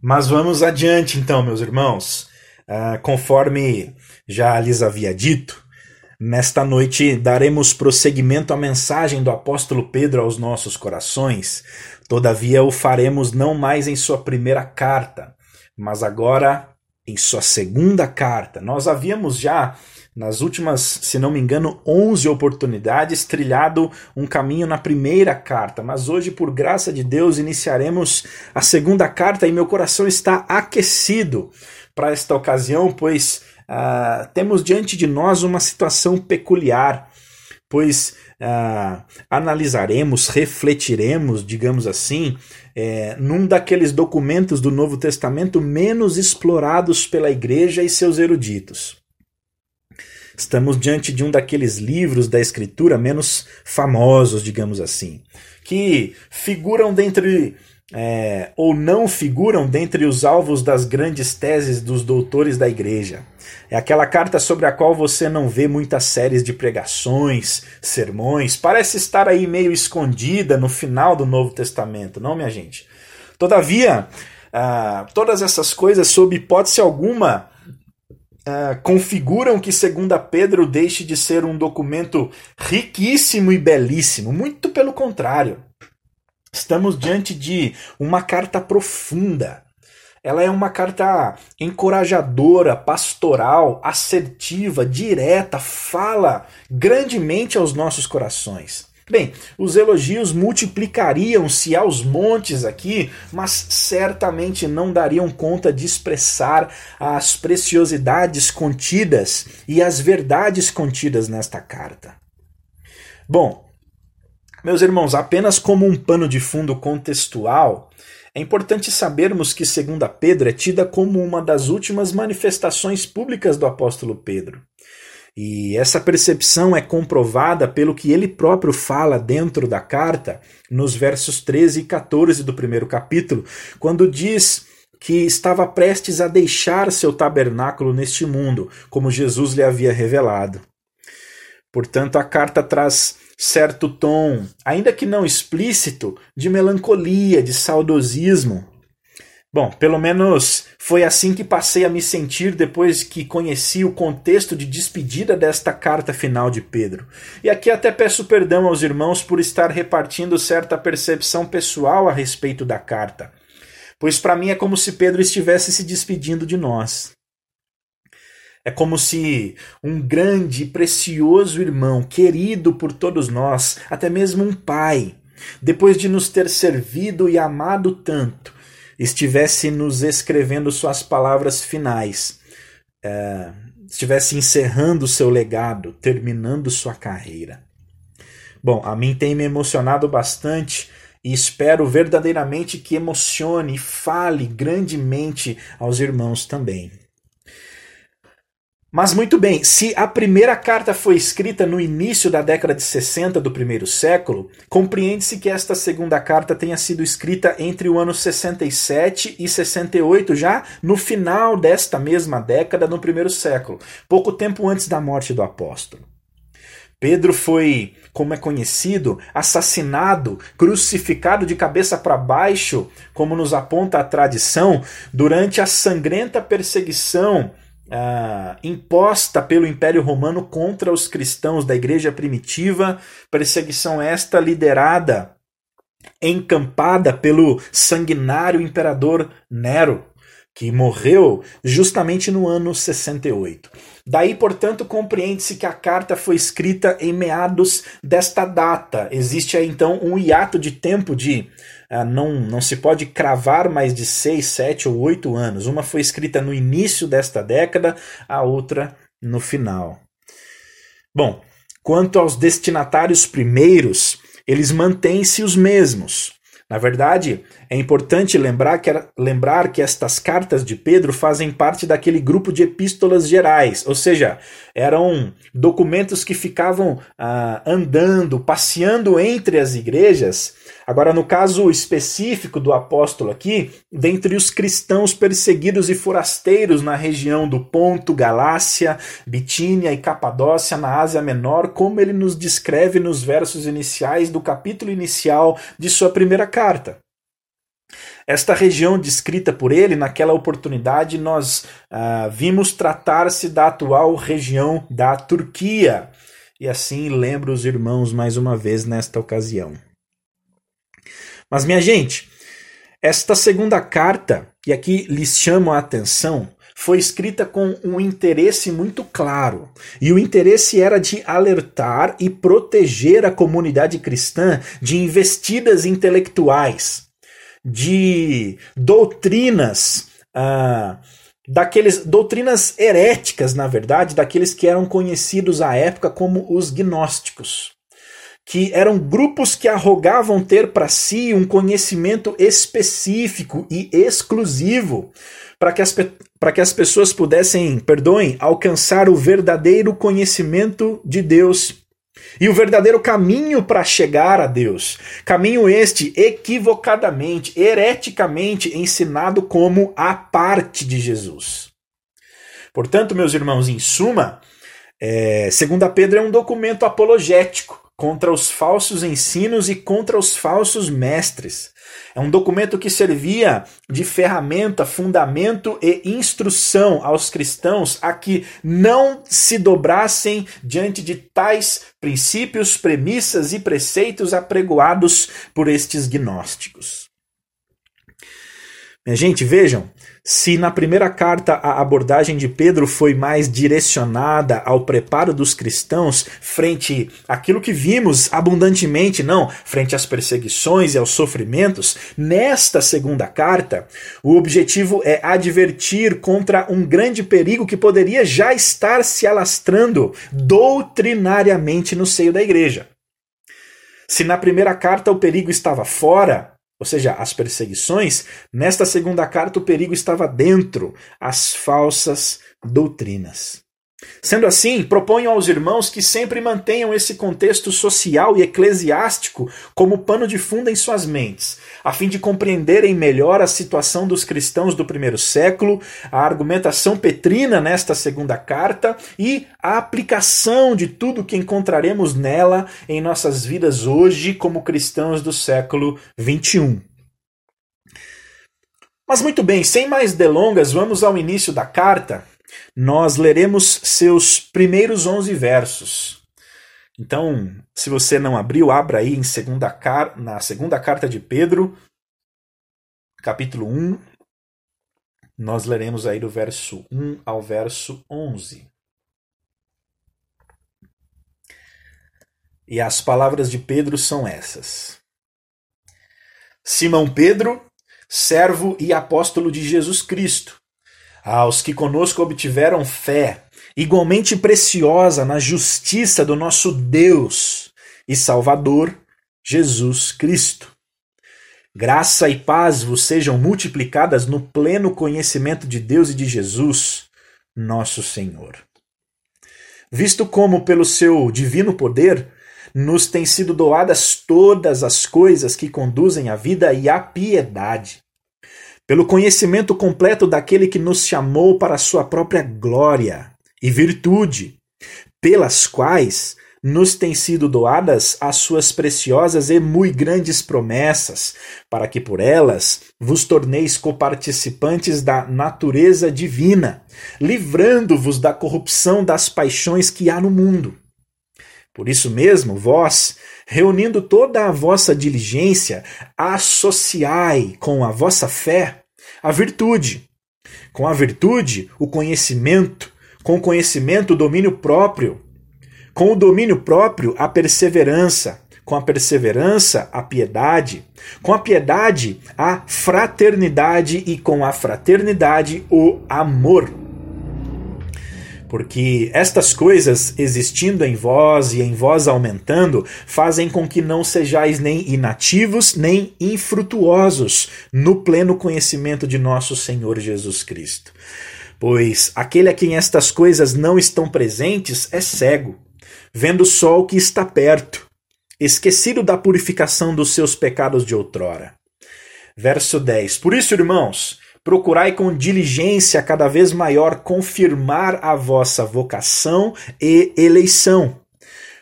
Mas vamos adiante então, meus irmãos. Uh, conforme já lhes havia dito, nesta noite daremos prosseguimento à mensagem do apóstolo Pedro aos nossos corações. Todavia o faremos não mais em sua primeira carta, mas agora em sua segunda carta. Nós havíamos já nas últimas, se não me engano, 11 oportunidades, trilhado um caminho na primeira carta. Mas hoje, por graça de Deus, iniciaremos a segunda carta e meu coração está aquecido para esta ocasião, pois uh, temos diante de nós uma situação peculiar, pois uh, analisaremos, refletiremos, digamos assim, é, num daqueles documentos do Novo Testamento menos explorados pela igreja e seus eruditos. Estamos diante de um daqueles livros da escritura menos famosos, digamos assim, que figuram dentre é, ou não figuram dentre os alvos das grandes teses dos doutores da igreja. É aquela carta sobre a qual você não vê muitas séries de pregações, sermões, parece estar aí meio escondida no final do Novo Testamento, não, minha gente? Todavia, ah, todas essas coisas, sob hipótese alguma, uh, configuram que Segunda Pedro deixe de ser um documento riquíssimo e belíssimo. Muito pelo contrário. Estamos diante de uma carta profunda. Ela é uma carta encorajadora, pastoral, assertiva, direta, fala grandemente aos nossos corações. Bem, os elogios multiplicariam-se aos montes aqui, mas certamente não dariam conta de expressar as preciosidades contidas e as verdades contidas nesta carta. Bom, meus irmãos, apenas como um pano de fundo contextual, é importante sabermos que segunda Pedro é tida como uma das últimas manifestações públicas do apóstolo Pedro. E essa percepção é comprovada pelo que ele próprio fala dentro da carta, nos versos 13 e 14 do primeiro capítulo, quando diz que estava prestes a deixar seu tabernáculo neste mundo, como Jesus lhe havia revelado. Portanto, a carta traz certo tom, ainda que não explícito, de melancolia, de saudosismo, Bom, pelo menos foi assim que passei a me sentir depois que conheci o contexto de despedida desta carta final de Pedro. E aqui até peço perdão aos irmãos por estar repartindo certa percepção pessoal a respeito da carta, pois para mim é como se Pedro estivesse se despedindo de nós. É como se um grande e precioso irmão, querido por todos nós, até mesmo um pai, depois de nos ter servido e amado tanto, estivesse nos escrevendo suas palavras finais, é, estivesse encerrando seu legado, terminando sua carreira. Bom, a mim tem me emocionado bastante e espero verdadeiramente que emocione e fale grandemente aos irmãos também. Mas muito bem, se a primeira carta foi escrita no início da década de 60 do primeiro século, compreende-se que esta segunda carta tenha sido escrita entre o ano 67 e 68, já no final desta mesma década, no primeiro século, pouco tempo antes da morte do apóstolo. Pedro foi, como é conhecido, assassinado, crucificado de cabeça para baixo, como nos aponta a tradição, durante a sangrenta perseguição ah, imposta pelo Império Romano contra os cristãos da igreja primitiva, perseguição esta liderada, encampada pelo sanguinário imperador Nero, que morreu justamente no ano 68. Daí, portanto, compreende-se que a carta foi escrita em meados desta data. Existe aí, então um hiato de tempo de ah, não, não se pode cravar mais de seis, sete ou oito anos. Uma foi escrita no início desta década, a outra no final. Bom, quanto aos destinatários primeiros, eles mantêm-se os mesmos. Na verdade, é importante lembrar que, lembrar que estas cartas de Pedro fazem parte daquele grupo de epístolas gerais, ou seja, eram documentos que ficavam ah, andando, passeando entre as igrejas Agora, no caso específico do apóstolo aqui, dentre os cristãos perseguidos e forasteiros na região do Ponto, Galácia, Bitínia e Capadócia, na Ásia Menor, como ele nos descreve nos versos iniciais do capítulo inicial de sua primeira carta. Esta região descrita por ele, naquela oportunidade, nós ah, vimos tratar-se da atual região da Turquia. E assim lembro os irmãos mais uma vez nesta ocasião. Mas, minha gente, esta segunda carta, e aqui lhes chamo a atenção, foi escrita com um interesse muito claro. E o interesse era de alertar e proteger a comunidade cristã de investidas intelectuais, de doutrinas. Ah, daqueles doutrinas heréticas, na verdade, daqueles que eram conhecidos à época como os gnósticos que eram grupos que arrogavam ter para si um conhecimento específico e exclusivo para que, as, para que as pessoas pudessem, perdoem, alcançar o verdadeiro conhecimento de Deus e o verdadeiro caminho para chegar a Deus. Caminho este equivocadamente, hereticamente ensinado como a parte de Jesus. Portanto, meus irmãos, em suma, é, segunda Pedro é um documento apologético contra os falsos ensinos e contra os falsos mestres. É um documento que servia de ferramenta, fundamento e instrução aos cristãos a que não se dobrassem diante de tais princípios, premissas e preceitos apregoados por estes gnósticos. Minha gente, vejam, se na primeira carta a abordagem de Pedro foi mais direcionada ao preparo dos cristãos frente àquilo que vimos abundantemente, não, frente às perseguições e aos sofrimentos, nesta segunda carta, o objetivo é advertir contra um grande perigo que poderia já estar se alastrando doutrinariamente no seio da igreja. Se na primeira carta o perigo estava fora, ou seja, as perseguições, nesta segunda carta o perigo estava dentro, as falsas doutrinas. Sendo assim, proponho aos irmãos que sempre mantenham esse contexto social e eclesiástico como pano de fundo em suas mentes, a fim de compreenderem melhor a situação dos cristãos do primeiro século, a argumentação petrina nesta segunda carta e a aplicação de tudo que encontraremos nela em nossas vidas hoje como cristãos do século 21. Mas muito bem, sem mais delongas, vamos ao início da carta nós leremos seus primeiros 11 versos. Então, se você não abriu, abra aí em segunda car na segunda carta de Pedro, capítulo 1. Nós leremos aí do verso 1 ao verso 11. E as palavras de Pedro são essas: Simão Pedro, servo e apóstolo de Jesus Cristo aos que conosco obtiveram fé, igualmente preciosa na justiça do nosso Deus e Salvador, Jesus Cristo. Graça e paz vos sejam multiplicadas no pleno conhecimento de Deus e de Jesus, nosso Senhor. Visto como, pelo seu divino poder, nos têm sido doadas todas as coisas que conduzem à vida e à piedade pelo conhecimento completo daquele que nos chamou para a sua própria glória e virtude, pelas quais nos têm sido doadas as suas preciosas e muito grandes promessas, para que por elas vos torneis coparticipantes da natureza divina, livrando-vos da corrupção das paixões que há no mundo. Por isso mesmo, vós, reunindo toda a vossa diligência, associai com a vossa fé a virtude. Com a virtude, o conhecimento. Com o conhecimento, o domínio próprio. Com o domínio próprio, a perseverança. Com a perseverança, a piedade. Com a piedade, a fraternidade. E com a fraternidade, o amor porque estas coisas existindo em vós e em vós aumentando fazem com que não sejais nem inativos nem infrutuosos no pleno conhecimento de nosso Senhor Jesus Cristo. Pois aquele a quem estas coisas não estão presentes é cego, vendo só o que está perto, esquecido da purificação dos seus pecados de outrora. Verso 10: Por isso, irmãos, Procurai com diligência cada vez maior confirmar a vossa vocação e eleição,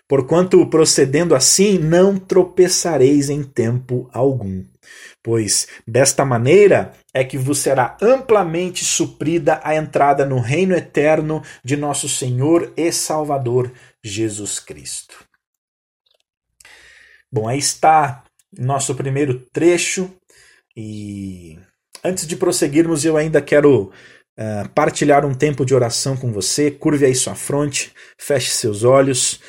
porquanto procedendo assim não tropeçareis em tempo algum. pois desta maneira é que vos será amplamente suprida a entrada no reino eterno de nosso Senhor e Salvador Jesus Cristo. Bom, aí está nosso primeiro trecho e antes de prosseguirmos, eu ainda quero uh, partilhar um tempo de oração com você. Curve aí sua fronte, feche seus olhos,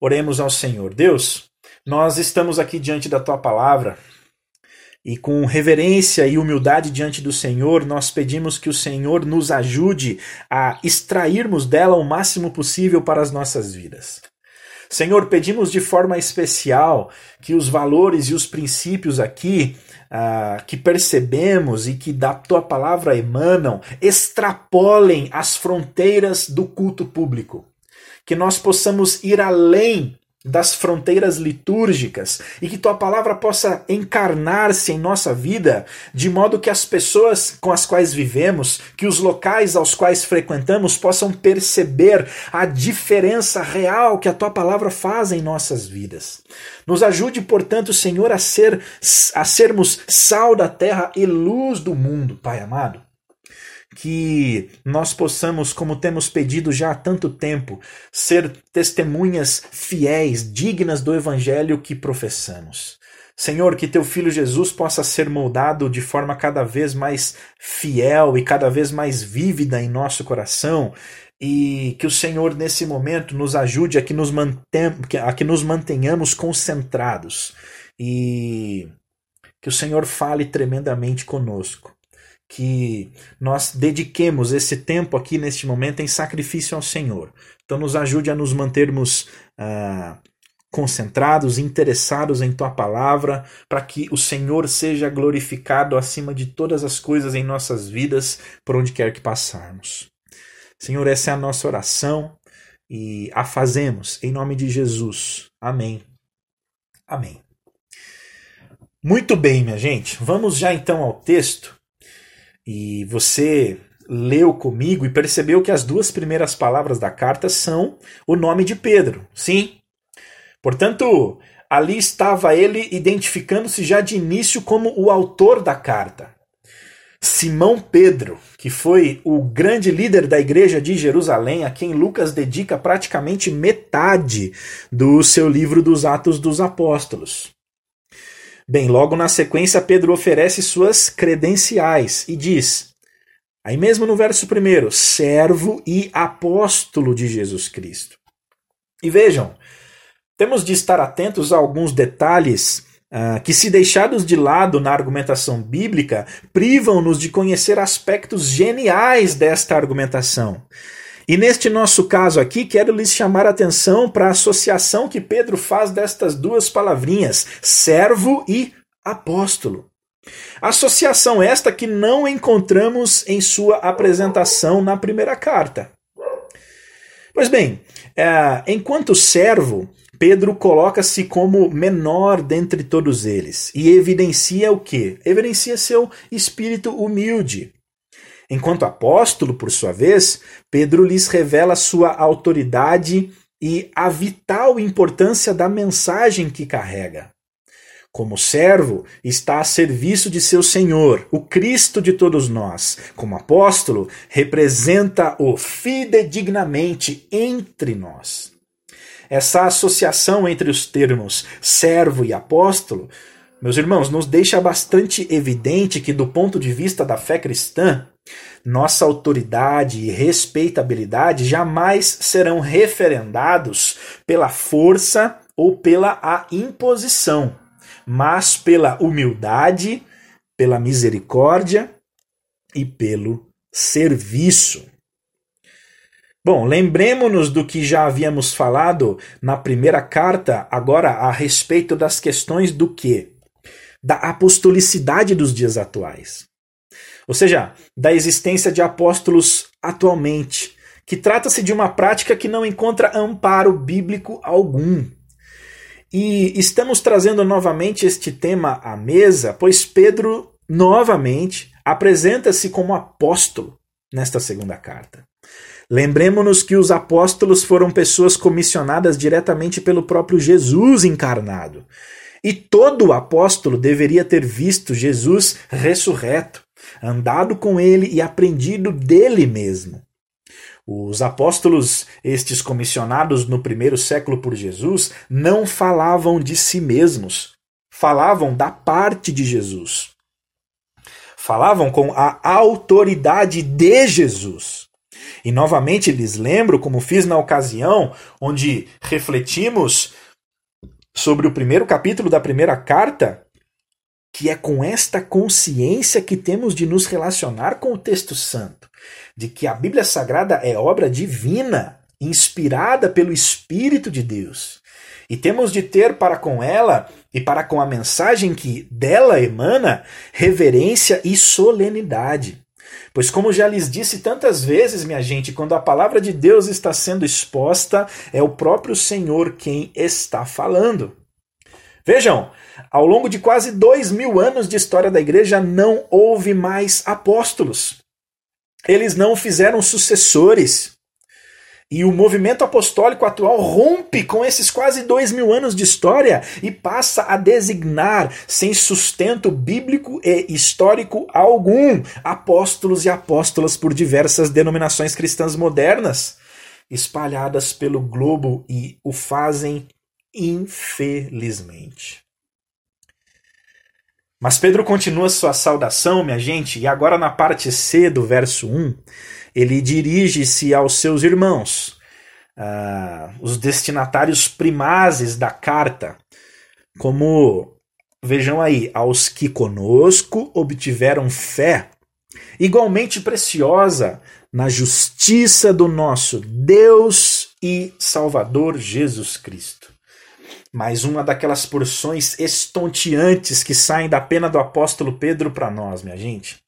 oremos ao Senhor. Deus, nós estamos aqui diante da tua palavra e com reverência e humildade diante do Senhor, nós pedimos que o Senhor nos ajude a extrairmos dela o máximo possível para as nossas vidas. Senhor, pedimos de forma especial que os valores e os princípios aqui uh, que percebemos e que da tua palavra emanam extrapolem as fronteiras do culto público. Que nós possamos ir além das fronteiras litúrgicas e que tua palavra possa encarnar-se em nossa vida, de modo que as pessoas com as quais vivemos, que os locais aos quais frequentamos possam perceber a diferença real que a tua palavra faz em nossas vidas. Nos ajude, portanto, Senhor, a ser a sermos sal da terra e luz do mundo, Pai amado que nós possamos, como temos pedido já há tanto tempo, ser testemunhas fiéis, dignas do evangelho que professamos. Senhor, que teu filho Jesus possa ser moldado de forma cada vez mais fiel e cada vez mais vívida em nosso coração, e que o Senhor, nesse momento, nos ajude a que nos, a que nos mantenhamos concentrados e que o Senhor fale tremendamente conosco que nós dediquemos esse tempo aqui neste momento em sacrifício ao Senhor. Então, nos ajude a nos mantermos ah, concentrados, interessados em Tua palavra, para que o Senhor seja glorificado acima de todas as coisas em nossas vidas, por onde quer que passarmos. Senhor, essa é a nossa oração e a fazemos em nome de Jesus. Amém. Amém. Muito bem, minha gente. Vamos já então ao texto e você leu comigo e percebeu que as duas primeiras palavras da carta são o nome de Pedro. Sim. Portanto, ali estava ele identificando-se já de início como o autor da carta. Simão Pedro, que foi o grande líder da igreja de Jerusalém, a quem Lucas dedica praticamente metade do seu livro dos Atos dos Apóstolos. Bem, logo na sequência, Pedro oferece suas credenciais e diz, aí mesmo no verso primeiro, servo e apóstolo de Jesus Cristo. E vejam, temos de estar atentos a alguns detalhes uh, que, se deixados de lado na argumentação bíblica, privam-nos de conhecer aspectos geniais desta argumentação. E neste nosso caso aqui, quero lhes chamar a atenção para a associação que Pedro faz destas duas palavrinhas, servo e apóstolo. Associação esta que não encontramos em sua apresentação na primeira carta. Pois bem, é, enquanto servo, Pedro coloca-se como menor dentre todos eles e evidencia o que? Evidencia seu espírito humilde. Enquanto apóstolo, por sua vez, Pedro lhes revela sua autoridade e a vital importância da mensagem que carrega. Como servo, está a serviço de seu Senhor, o Cristo de todos nós. Como apóstolo, representa o fidedignamente entre nós. Essa associação entre os termos servo e apóstolo, meus irmãos, nos deixa bastante evidente que, do ponto de vista da fé cristã, nossa autoridade e respeitabilidade jamais serão referendados pela força ou pela a imposição, mas pela humildade, pela misericórdia e pelo serviço. Bom, lembremos-nos do que já havíamos falado na primeira carta, agora a respeito das questões do que? Da apostolicidade dos dias atuais. Ou seja, da existência de apóstolos atualmente, que trata-se de uma prática que não encontra amparo bíblico algum. E estamos trazendo novamente este tema à mesa, pois Pedro, novamente, apresenta-se como apóstolo nesta segunda carta. Lembremos-nos que os apóstolos foram pessoas comissionadas diretamente pelo próprio Jesus encarnado. E todo apóstolo deveria ter visto Jesus ressurreto, andado com ele e aprendido dele mesmo. Os apóstolos, estes comissionados no primeiro século por Jesus, não falavam de si mesmos, falavam da parte de Jesus. Falavam com a autoridade de Jesus. E novamente lhes lembro, como fiz na ocasião onde refletimos sobre o primeiro capítulo da primeira carta, que é com esta consciência que temos de nos relacionar com o texto santo, de que a Bíblia Sagrada é obra divina, inspirada pelo Espírito de Deus. E temos de ter para com ela e para com a mensagem que dela emana reverência e solenidade. Pois, como já lhes disse tantas vezes, minha gente, quando a palavra de Deus está sendo exposta, é o próprio Senhor quem está falando. Vejam, ao longo de quase dois mil anos de história da igreja, não houve mais apóstolos. Eles não fizeram sucessores. E o movimento apostólico atual rompe com esses quase dois mil anos de história e passa a designar, sem sustento bíblico e histórico algum, apóstolos e apóstolas por diversas denominações cristãs modernas, espalhadas pelo globo e o fazem infelizmente. Mas Pedro continua sua saudação, minha gente, e agora na parte C do verso 1 ele dirige-se aos seus irmãos, uh, os destinatários primazes da carta, como, vejam aí, aos que conosco obtiveram fé, igualmente preciosa na justiça do nosso Deus e Salvador Jesus Cristo. Mais uma daquelas porções estonteantes que saem da pena do apóstolo Pedro para nós, minha gente.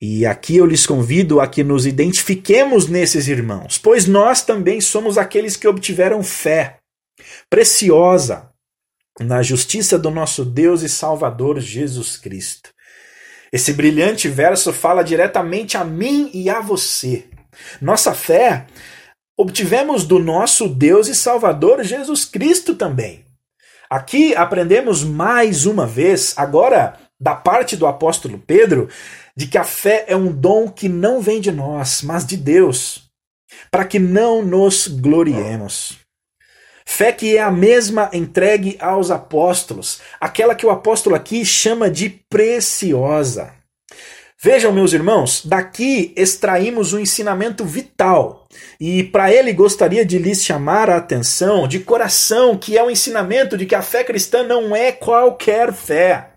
E aqui eu lhes convido a que nos identifiquemos nesses irmãos, pois nós também somos aqueles que obtiveram fé preciosa na justiça do nosso Deus e Salvador Jesus Cristo. Esse brilhante verso fala diretamente a mim e a você. Nossa fé obtivemos do nosso Deus e Salvador Jesus Cristo também. Aqui aprendemos mais uma vez, agora da parte do apóstolo Pedro, de que a fé é um dom que não vem de nós, mas de Deus, para que não nos gloriemos. Fé que é a mesma entregue aos apóstolos, aquela que o apóstolo aqui chama de preciosa. Vejam, meus irmãos, daqui extraímos um ensinamento vital. E para ele gostaria de lhes chamar a atenção de coração, que é o ensinamento de que a fé cristã não é qualquer fé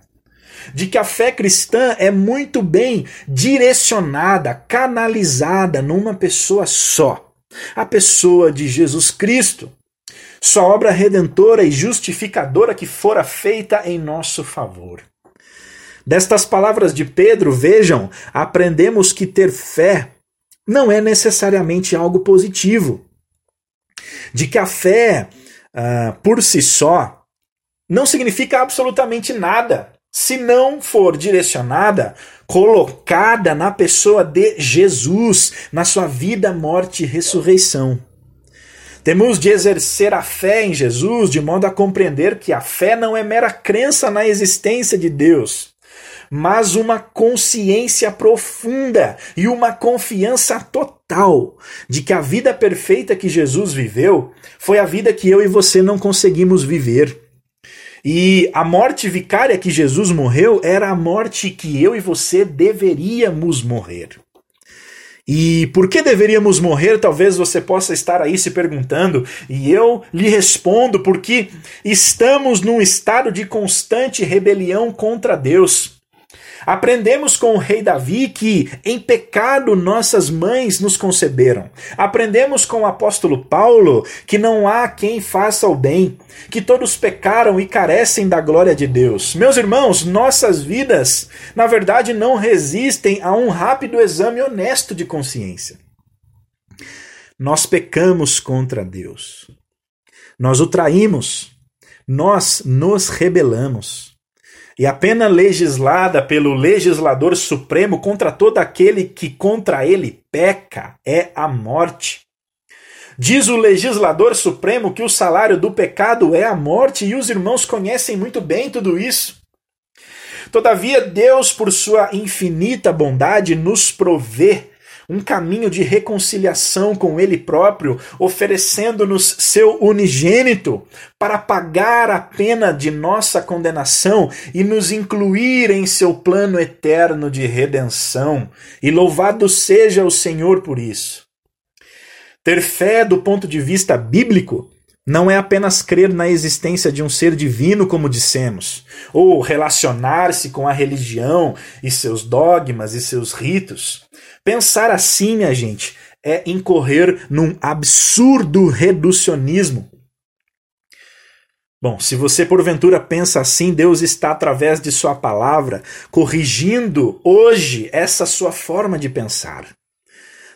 de que a fé cristã é muito bem direcionada, canalizada numa pessoa só, a pessoa de Jesus Cristo. Sua obra redentora e justificadora que fora feita em nosso favor. Destas palavras de Pedro, vejam, aprendemos que ter fé não é necessariamente algo positivo. De que a fé, uh, por si só, não significa absolutamente nada se não for direcionada, colocada na pessoa de Jesus, na sua vida, morte e ressurreição. Temos de exercer a fé em Jesus de modo a compreender que a fé não é mera crença na existência de Deus, mas uma consciência profunda e uma confiança total de que a vida perfeita que Jesus viveu foi a vida que eu e você não conseguimos viver. E a morte vicária que Jesus morreu era a morte que eu e você deveríamos morrer. E por que deveríamos morrer? Talvez você possa estar aí se perguntando, e eu lhe respondo: porque estamos num estado de constante rebelião contra Deus. Aprendemos com o rei Davi que em pecado nossas mães nos conceberam. Aprendemos com o apóstolo Paulo que não há quem faça o bem, que todos pecaram e carecem da glória de Deus. Meus irmãos, nossas vidas, na verdade, não resistem a um rápido exame honesto de consciência. Nós pecamos contra Deus. Nós o traímos. Nós nos rebelamos. E a pena legislada pelo legislador supremo contra todo aquele que contra ele peca é a morte. Diz o legislador supremo que o salário do pecado é a morte, e os irmãos conhecem muito bem tudo isso. Todavia, Deus, por sua infinita bondade, nos provê um caminho de reconciliação com Ele próprio, oferecendo-nos seu unigênito para pagar a pena de nossa condenação e nos incluir em seu plano eterno de redenção. E louvado seja o Senhor por isso. Ter fé do ponto de vista bíblico não é apenas crer na existência de um ser divino, como dissemos, ou relacionar-se com a religião e seus dogmas e seus ritos. Pensar assim, minha gente, é incorrer num absurdo reducionismo. Bom, se você porventura pensa assim, Deus está através de Sua palavra corrigindo hoje essa sua forma de pensar.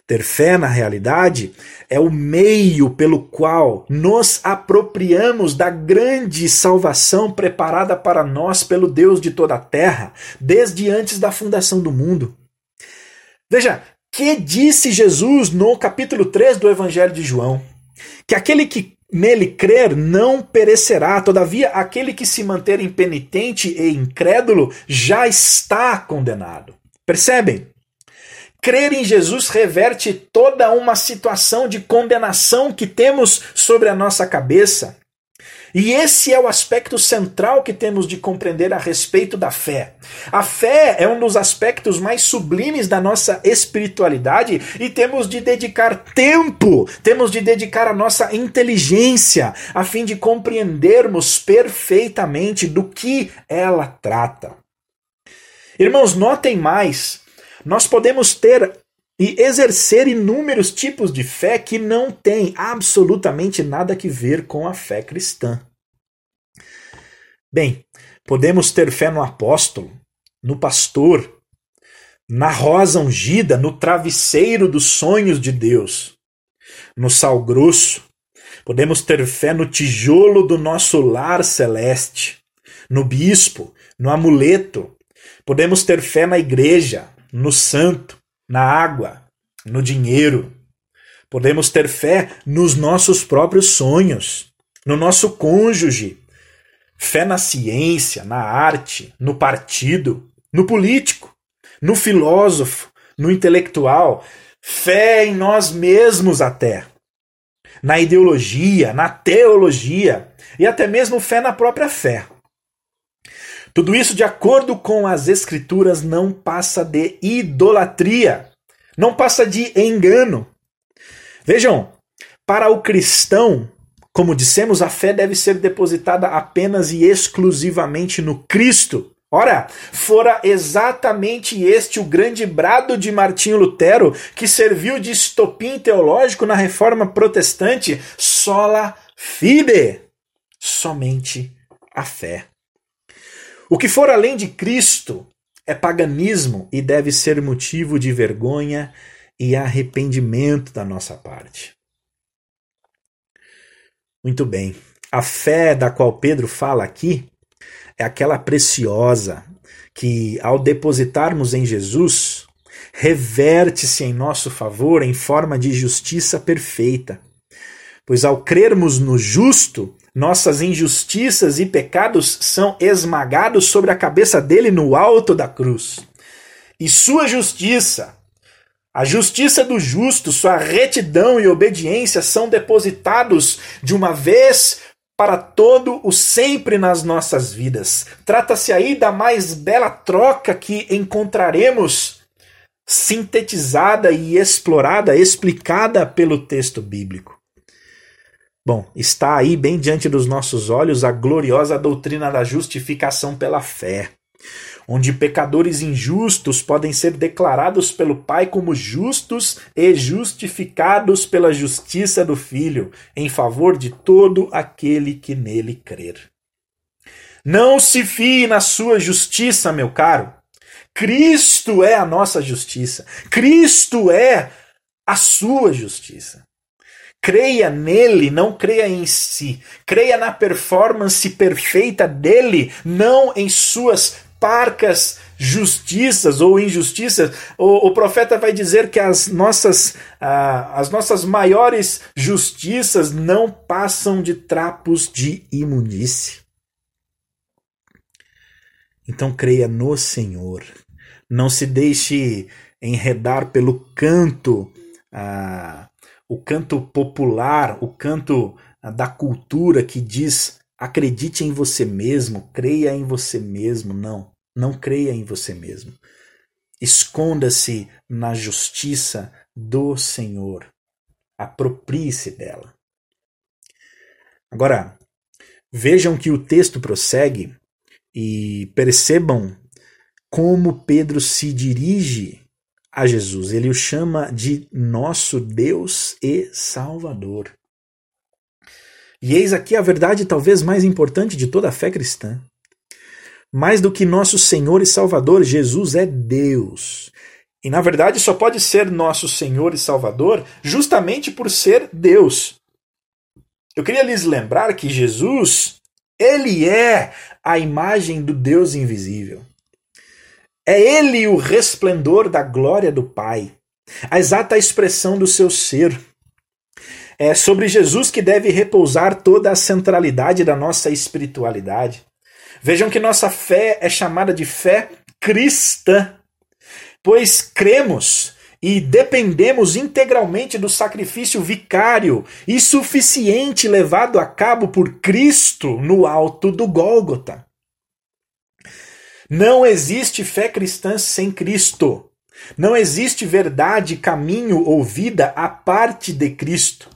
Ter fé na realidade é o meio pelo qual nos apropriamos da grande salvação preparada para nós pelo Deus de toda a terra, desde antes da fundação do mundo. Veja, que disse Jesus no capítulo 3 do Evangelho de João? Que aquele que nele crer não perecerá, todavia aquele que se manter impenitente e incrédulo já está condenado. Percebem? Crer em Jesus reverte toda uma situação de condenação que temos sobre a nossa cabeça. E esse é o aspecto central que temos de compreender a respeito da fé. A fé é um dos aspectos mais sublimes da nossa espiritualidade e temos de dedicar tempo, temos de dedicar a nossa inteligência a fim de compreendermos perfeitamente do que ela trata. Irmãos, notem mais nós podemos ter e exercer inúmeros tipos de fé que não têm absolutamente nada que ver com a fé cristã. Bem, podemos ter fé no apóstolo, no pastor, na rosa ungida, no travesseiro dos sonhos de Deus, no sal grosso. Podemos ter fé no tijolo do nosso lar celeste, no bispo, no amuleto. Podemos ter fé na igreja, no santo, na água, no dinheiro. Podemos ter fé nos nossos próprios sonhos, no nosso cônjuge, fé na ciência, na arte, no partido, no político, no filósofo, no intelectual, fé em nós mesmos até, na ideologia, na teologia e até mesmo fé na própria fé. Tudo isso, de acordo com as Escrituras, não passa de idolatria, não passa de engano. Vejam, para o cristão, como dissemos, a fé deve ser depositada apenas e exclusivamente no Cristo. Ora, fora exatamente este o grande brado de Martinho Lutero que serviu de estopim teológico na reforma protestante: sola fide, somente a fé. O que for além de Cristo é paganismo e deve ser motivo de vergonha e arrependimento da nossa parte. Muito bem. A fé da qual Pedro fala aqui é aquela preciosa que, ao depositarmos em Jesus, reverte-se em nosso favor em forma de justiça perfeita. Pois ao crermos no justo, nossas injustiças e pecados são esmagados sobre a cabeça dele no alto da cruz. E sua justiça, a justiça do justo, sua retidão e obediência são depositados de uma vez para todo o sempre nas nossas vidas. Trata-se aí da mais bela troca que encontraremos sintetizada e explorada, explicada pelo texto bíblico. Bom, está aí bem diante dos nossos olhos a gloriosa doutrina da justificação pela fé, onde pecadores injustos podem ser declarados pelo Pai como justos e justificados pela justiça do Filho, em favor de todo aquele que nele crer. Não se fie na sua justiça, meu caro. Cristo é a nossa justiça. Cristo é a sua justiça. Creia nele, não creia em si. Creia na performance perfeita dele, não em suas parcas justiças ou injustiças, o, o profeta vai dizer que as nossas, as nossas maiores justiças não passam de trapos de imundície. Então creia no Senhor. Não se deixe enredar pelo canto, ah, o canto popular, o canto ah, da cultura que diz acredite em você mesmo, creia em você mesmo. Não, não creia em você mesmo. Esconda-se na justiça do Senhor. Aproprie-se dela. Agora, vejam que o texto prossegue e percebam como Pedro se dirige a Jesus. Ele o chama de nosso Deus e Salvador. E eis aqui a verdade talvez mais importante de toda a fé cristã. Mais do que nosso Senhor e Salvador, Jesus é Deus. E na verdade só pode ser nosso Senhor e Salvador justamente por ser Deus. Eu queria lhes lembrar que Jesus, ele é a imagem do Deus invisível. É ele o resplendor da glória do Pai, a exata expressão do seu ser. É sobre Jesus que deve repousar toda a centralidade da nossa espiritualidade. Vejam que nossa fé é chamada de fé cristã, pois cremos e dependemos integralmente do sacrifício vicário e suficiente levado a cabo por Cristo no alto do Gólgota. Não existe fé cristã sem Cristo. Não existe verdade, caminho ou vida à parte de Cristo.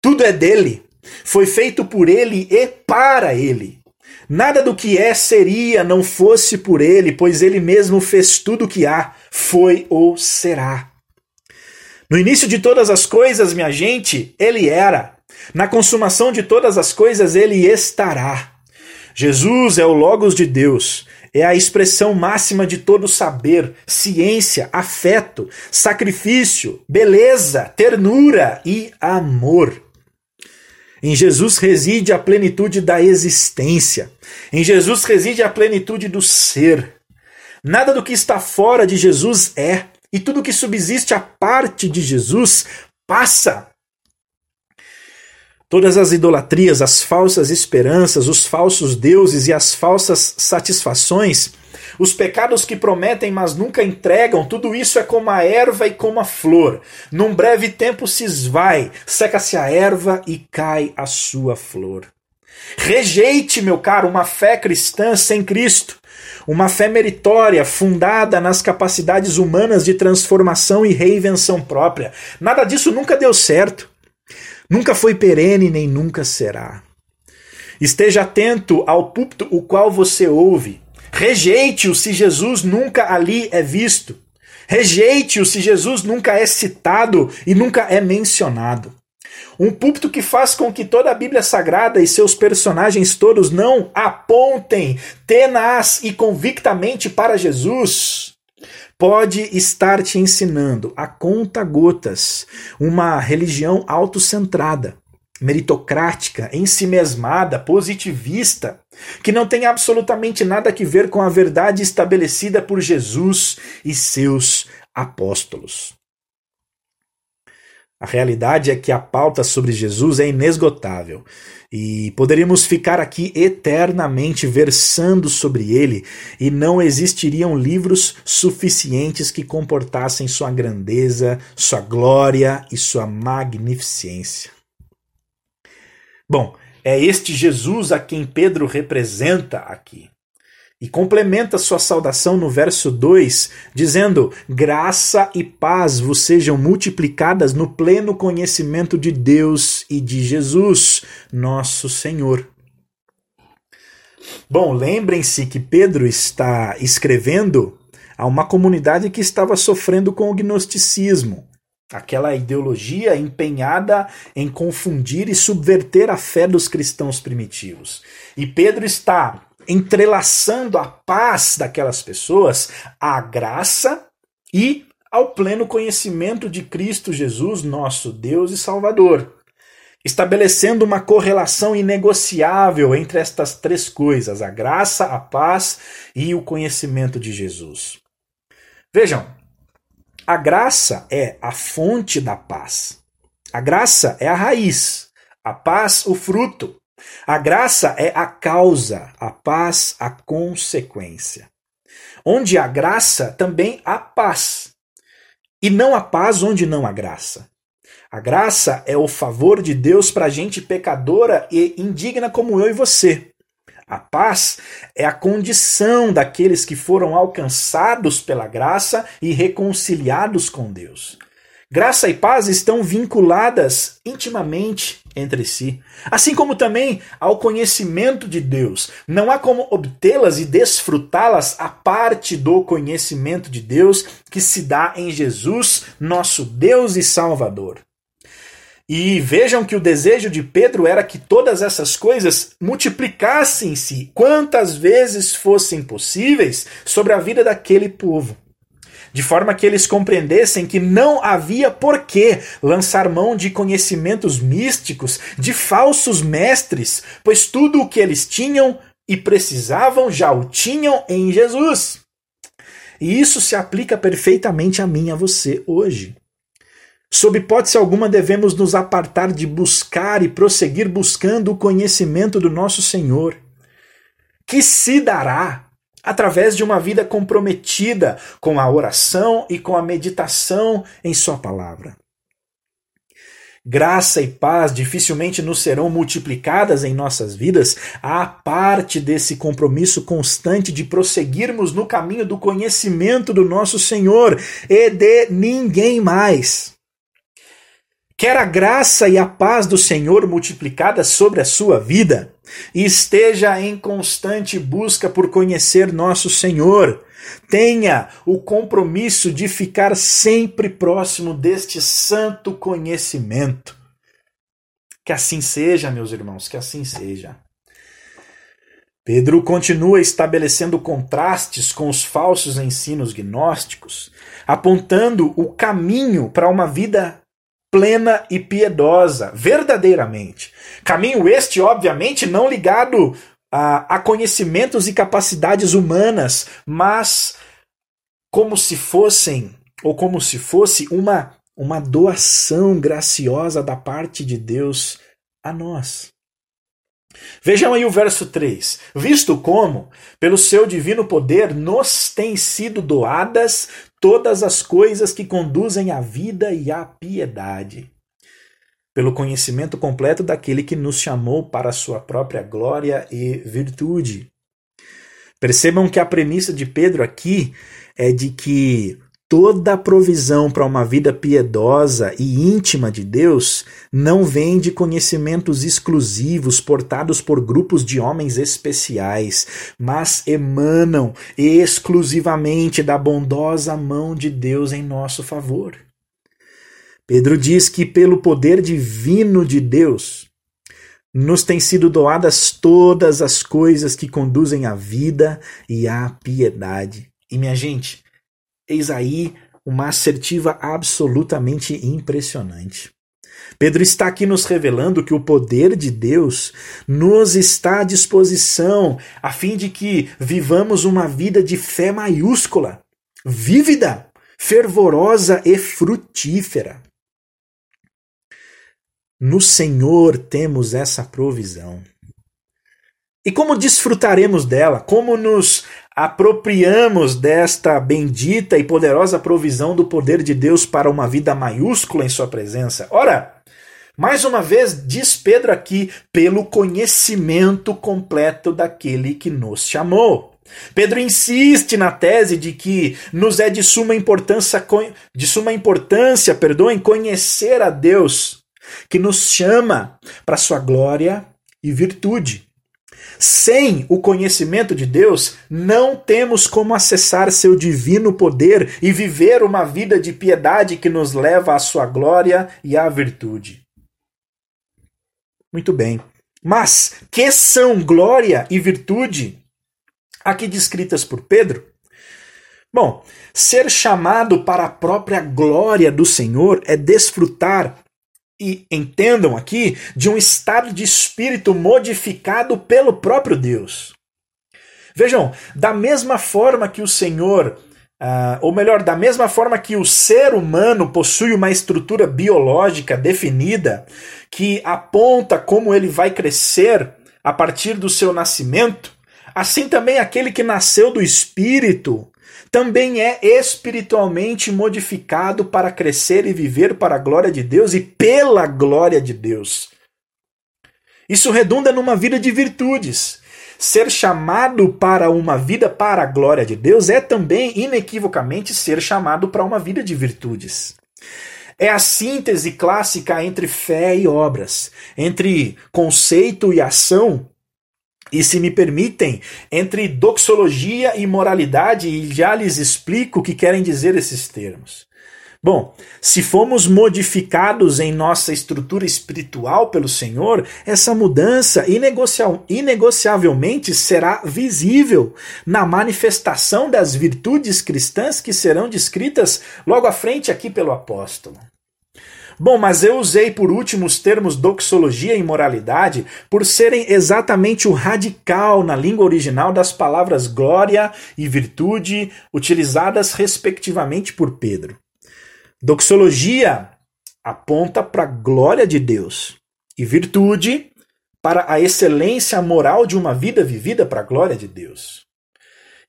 Tudo é dele. Foi feito por ele e para ele. Nada do que é seria não fosse por ele, pois ele mesmo fez tudo o que há, foi ou será. No início de todas as coisas, minha gente, ele era. Na consumação de todas as coisas, ele estará. Jesus é o Logos de Deus, é a expressão máxima de todo saber, ciência, afeto, sacrifício, beleza, ternura e amor. Em Jesus reside a plenitude da existência. Em Jesus reside a plenitude do ser. Nada do que está fora de Jesus é, e tudo que subsiste à parte de Jesus passa. Todas as idolatrias, as falsas esperanças, os falsos deuses e as falsas satisfações os pecados que prometem, mas nunca entregam, tudo isso é como a erva e como a flor. Num breve tempo se esvai, seca-se a erva e cai a sua flor. Rejeite, meu caro, uma fé cristã sem Cristo. Uma fé meritória, fundada nas capacidades humanas de transformação e reinvenção própria. Nada disso nunca deu certo. Nunca foi perene, nem nunca será. Esteja atento ao púlpito o qual você ouve. Rejeite-o se Jesus nunca ali é visto. Rejeite-o se Jesus nunca é citado e nunca é mencionado. Um púlpito que faz com que toda a Bíblia Sagrada e seus personagens todos não apontem tenaz e convictamente para Jesus pode estar te ensinando a conta gotas uma religião autocentrada, meritocrática, ensimesmada, positivista, que não tem absolutamente nada a ver com a verdade estabelecida por Jesus e seus apóstolos. A realidade é que a pauta sobre Jesus é inesgotável e poderíamos ficar aqui eternamente versando sobre ele e não existiriam livros suficientes que comportassem sua grandeza, sua glória e sua magnificência. Bom, é este Jesus a quem Pedro representa aqui. E complementa sua saudação no verso 2, dizendo: Graça e paz vos sejam multiplicadas no pleno conhecimento de Deus e de Jesus, nosso Senhor. Bom, lembrem-se que Pedro está escrevendo a uma comunidade que estava sofrendo com o gnosticismo, aquela ideologia empenhada em confundir e subverter a fé dos cristãos primitivos. E Pedro está entrelaçando a paz daquelas pessoas à graça e ao pleno conhecimento de Cristo Jesus, nosso Deus e Salvador, estabelecendo uma correlação inegociável entre estas três coisas: a graça, a paz e o conhecimento de Jesus. Vejam, a graça é a fonte da paz. A graça é a raiz, a paz o fruto. A graça é a causa, a paz a consequência. Onde há graça, também há paz. E não há paz onde não há graça. A graça é o favor de Deus para gente pecadora e indigna como eu e você. A paz é a condição daqueles que foram alcançados pela graça e reconciliados com Deus. Graça e paz estão vinculadas intimamente entre si, assim como também ao conhecimento de Deus. Não há como obtê-las e desfrutá-las a parte do conhecimento de Deus que se dá em Jesus, nosso Deus e Salvador. E vejam que o desejo de Pedro era que todas essas coisas multiplicassem-se quantas vezes fossem possíveis sobre a vida daquele povo. De forma que eles compreendessem que não havia por que lançar mão de conhecimentos místicos, de falsos mestres, pois tudo o que eles tinham e precisavam já o tinham em Jesus. E isso se aplica perfeitamente a mim e a você hoje. Sob hipótese alguma, devemos nos apartar de buscar e prosseguir buscando o conhecimento do nosso Senhor, que se dará através de uma vida comprometida com a oração e com a meditação em Sua palavra. Graça e paz dificilmente nos serão multiplicadas em nossas vidas à parte desse compromisso constante de prosseguirmos no caminho do conhecimento do nosso Senhor e de ninguém mais. Quer a graça e a paz do Senhor multiplicadas sobre a sua vida e esteja em constante busca por conhecer nosso Senhor. Tenha o compromisso de ficar sempre próximo deste santo conhecimento. Que assim seja, meus irmãos, que assim seja. Pedro continua estabelecendo contrastes com os falsos ensinos gnósticos, apontando o caminho para uma vida plena e piedosa, verdadeiramente. Caminho este, obviamente, não ligado a, a conhecimentos e capacidades humanas, mas como se fossem, ou como se fosse uma, uma doação graciosa da parte de Deus a nós. Vejam aí o verso 3. Visto como, pelo seu divino poder, nos têm sido doadas todas as coisas que conduzem à vida e à piedade, pelo conhecimento completo daquele que nos chamou para a sua própria glória e virtude. Percebam que a premissa de Pedro aqui é de que toda a provisão para uma vida piedosa e íntima de Deus não vem de conhecimentos exclusivos portados por grupos de homens especiais, mas emanam exclusivamente da bondosa mão de Deus em nosso favor. Pedro diz que pelo poder divino de Deus, nos têm sido doadas todas as coisas que conduzem à vida e à piedade. E minha gente, Eis aí uma assertiva absolutamente impressionante. Pedro está aqui nos revelando que o poder de Deus nos está à disposição a fim de que vivamos uma vida de fé maiúscula, vívida, fervorosa e frutífera. No Senhor temos essa provisão. E como desfrutaremos dela? Como nos apropriamos desta bendita e poderosa provisão do poder de Deus para uma vida maiúscula em Sua presença? Ora, mais uma vez, diz Pedro aqui, pelo conhecimento completo daquele que nos chamou. Pedro insiste na tese de que nos é de suma importância, de suma importância, perdoem, conhecer a Deus, que nos chama para sua glória e virtude. Sem o conhecimento de Deus, não temos como acessar seu divino poder e viver uma vida de piedade que nos leva à sua glória e à virtude. Muito bem. Mas que são glória e virtude aqui descritas por Pedro? Bom, ser chamado para a própria glória do Senhor é desfrutar e entendam aqui, de um estado de espírito modificado pelo próprio Deus. Vejam, da mesma forma que o Senhor, uh, ou melhor, da mesma forma que o ser humano possui uma estrutura biológica definida, que aponta como ele vai crescer a partir do seu nascimento, assim também aquele que nasceu do Espírito também é espiritualmente modificado para crescer e viver para a glória de Deus e pela glória de Deus. Isso redunda numa vida de virtudes. Ser chamado para uma vida para a glória de Deus é também, inequivocamente, ser chamado para uma vida de virtudes. É a síntese clássica entre fé e obras, entre conceito e ação, e se me permitem, entre doxologia e moralidade, e já lhes explico o que querem dizer esses termos. Bom, se fomos modificados em nossa estrutura espiritual pelo Senhor, essa mudança inegociavelmente será visível na manifestação das virtudes cristãs que serão descritas logo à frente aqui pelo apóstolo. Bom, mas eu usei por último os termos doxologia e moralidade por serem exatamente o radical na língua original das palavras glória e virtude utilizadas respectivamente por Pedro. Doxologia aponta para a glória de Deus e virtude para a excelência moral de uma vida vivida para a glória de Deus.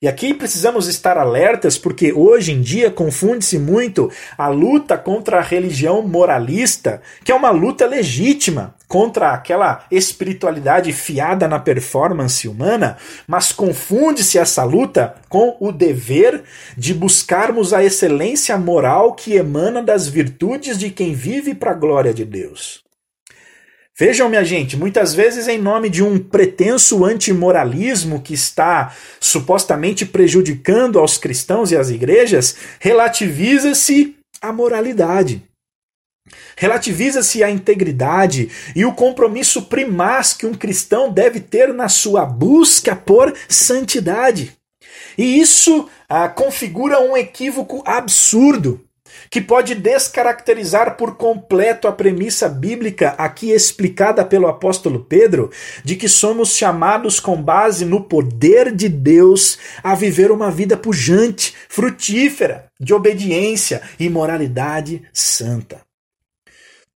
E aqui precisamos estar alertas porque hoje em dia confunde-se muito a luta contra a religião moralista, que é uma luta legítima contra aquela espiritualidade fiada na performance humana, mas confunde-se essa luta com o dever de buscarmos a excelência moral que emana das virtudes de quem vive para a glória de Deus. Vejam, minha gente, muitas vezes em nome de um pretenso antimoralismo que está supostamente prejudicando aos cristãos e às igrejas, relativiza-se a moralidade. Relativiza-se a integridade e o compromisso primaz que um cristão deve ter na sua busca por santidade. E isso ah, configura um equívoco absurdo que pode descaracterizar por completo a premissa bíblica aqui explicada pelo apóstolo Pedro, de que somos chamados com base no poder de Deus a viver uma vida pujante, frutífera, de obediência e moralidade santa.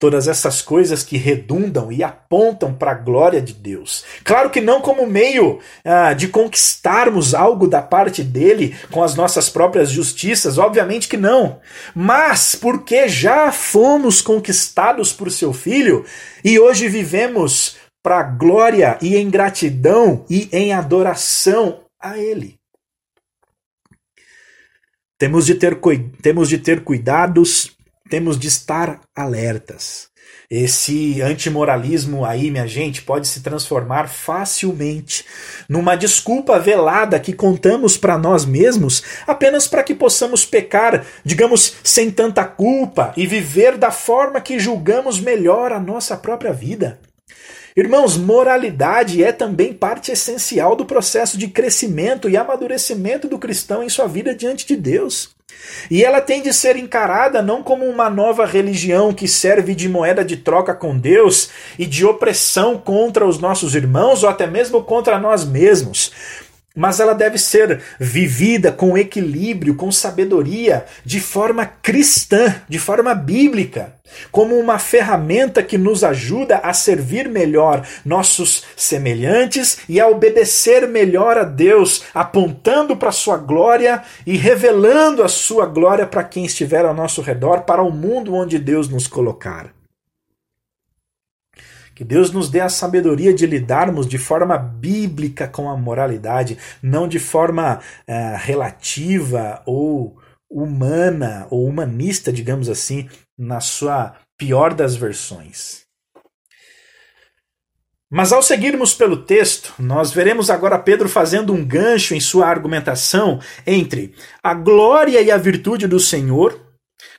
Todas essas coisas que redundam e apontam para a glória de Deus. Claro que não como meio ah, de conquistarmos algo da parte dele com as nossas próprias justiças, obviamente que não. Mas porque já fomos conquistados por seu filho e hoje vivemos para glória e em gratidão e em adoração a ele. Temos de ter, temos de ter cuidados temos de estar alertas. Esse antimoralismo aí, minha gente, pode se transformar facilmente numa desculpa velada que contamos para nós mesmos apenas para que possamos pecar, digamos, sem tanta culpa e viver da forma que julgamos melhor a nossa própria vida. Irmãos, moralidade é também parte essencial do processo de crescimento e amadurecimento do cristão em sua vida diante de Deus. E ela tem de ser encarada não como uma nova religião que serve de moeda de troca com Deus e de opressão contra os nossos irmãos ou até mesmo contra nós mesmos, mas ela deve ser vivida com equilíbrio, com sabedoria, de forma cristã, de forma bíblica, como uma ferramenta que nos ajuda a servir melhor nossos semelhantes e a obedecer melhor a Deus, apontando para a sua glória e revelando a sua glória para quem estiver ao nosso redor, para o mundo onde Deus nos colocar. Que Deus nos dê a sabedoria de lidarmos de forma bíblica com a moralidade, não de forma é, relativa ou humana ou humanista, digamos assim, na sua pior das versões. Mas ao seguirmos pelo texto, nós veremos agora Pedro fazendo um gancho em sua argumentação entre a glória e a virtude do Senhor,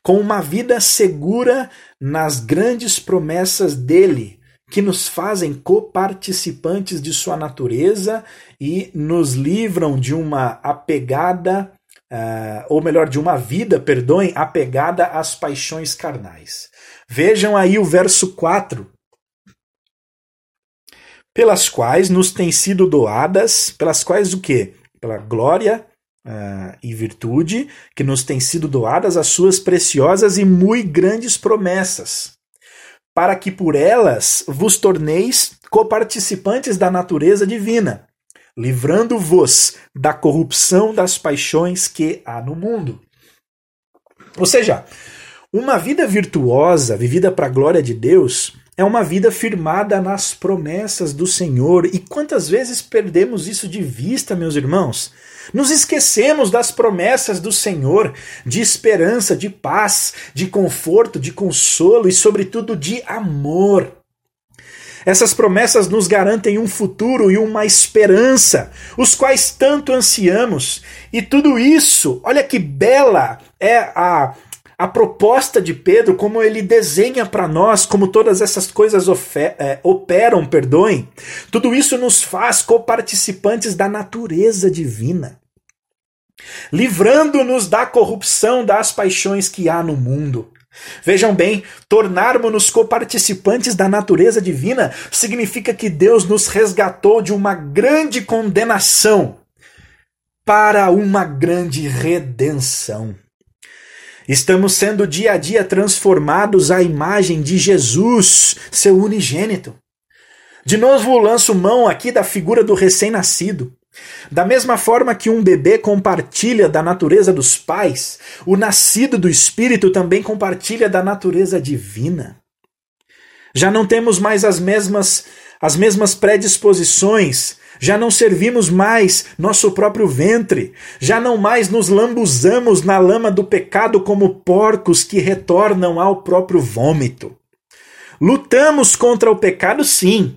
com uma vida segura nas grandes promessas dele, que nos fazem coparticipantes de sua natureza e nos livram de uma apegada uh, ou melhor, de uma vida, perdoem, apegada às paixões carnais. Vejam aí o verso 4. Pelas quais nos têm sido doadas, pelas quais o quê? Pela glória uh, e virtude que nos têm sido doadas as suas preciosas e muito grandes promessas, para que por elas vos torneis coparticipantes da natureza divina, livrando-vos da corrupção das paixões que há no mundo. Ou seja, uma vida virtuosa, vivida para a glória de Deus, é uma vida firmada nas promessas do Senhor. E quantas vezes perdemos isso de vista, meus irmãos? Nos esquecemos das promessas do Senhor, de esperança, de paz, de conforto, de consolo e, sobretudo, de amor. Essas promessas nos garantem um futuro e uma esperança, os quais tanto ansiamos. E tudo isso, olha que bela é a, a proposta de Pedro, como ele desenha para nós, como todas essas coisas é, operam, perdoem. Tudo isso nos faz coparticipantes da natureza divina livrando-nos da corrupção das paixões que há no mundo. Vejam bem, tornarmos-nos coparticipantes da natureza divina significa que Deus nos resgatou de uma grande condenação para uma grande redenção. Estamos sendo dia a dia transformados à imagem de Jesus, seu unigênito. De novo, lanço mão aqui da figura do recém-nascido. Da mesma forma que um bebê compartilha da natureza dos pais, o nascido do Espírito também compartilha da natureza divina. Já não temos mais as mesmas as mesmas predisposições, já não servimos mais nosso próprio ventre, já não mais nos lambuzamos na lama do pecado como porcos que retornam ao próprio vômito. Lutamos contra o pecado, sim,